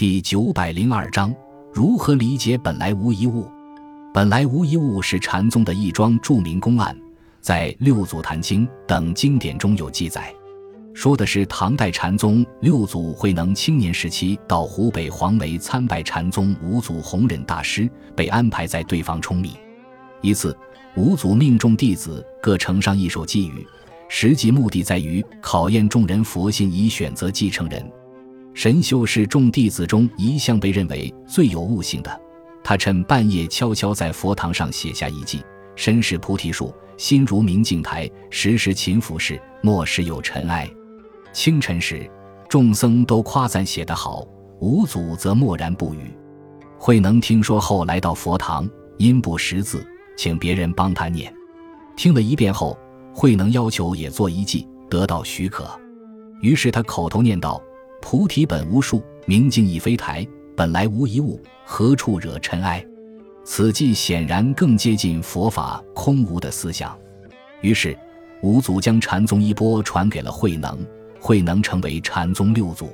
第九百零二章：如何理解“本来无一物”？“本来无一物”是禅宗的一桩著名公案，在《六祖坛经》等经典中有记载，说的是唐代禅宗六祖慧能青年时期到湖北黄梅参拜禅宗五祖弘忍大师，被安排在对方冲密。一次，五祖命众弟子各呈上一首寄语，实际目的在于考验众人佛性，以选择继承人。神秀是众弟子中一向被认为最有悟性的。他趁半夜悄悄在佛堂上写下一偈：“身是菩提树，心如明镜台，时时勤拂拭，莫使有尘埃。”清晨时，众僧都夸赞写得好，五祖则默然不语。慧能听说后来到佛堂，因不识字，请别人帮他念。听了一遍后，慧能要求也做一偈，得到许可。于是他口头念道。菩提本无树，明镜亦非台，本来无一物，何处惹尘埃？此偈显然更接近佛法空无的思想。于是，五祖将禅宗衣钵传给了慧能，慧能成为禅宗六祖。